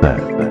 back.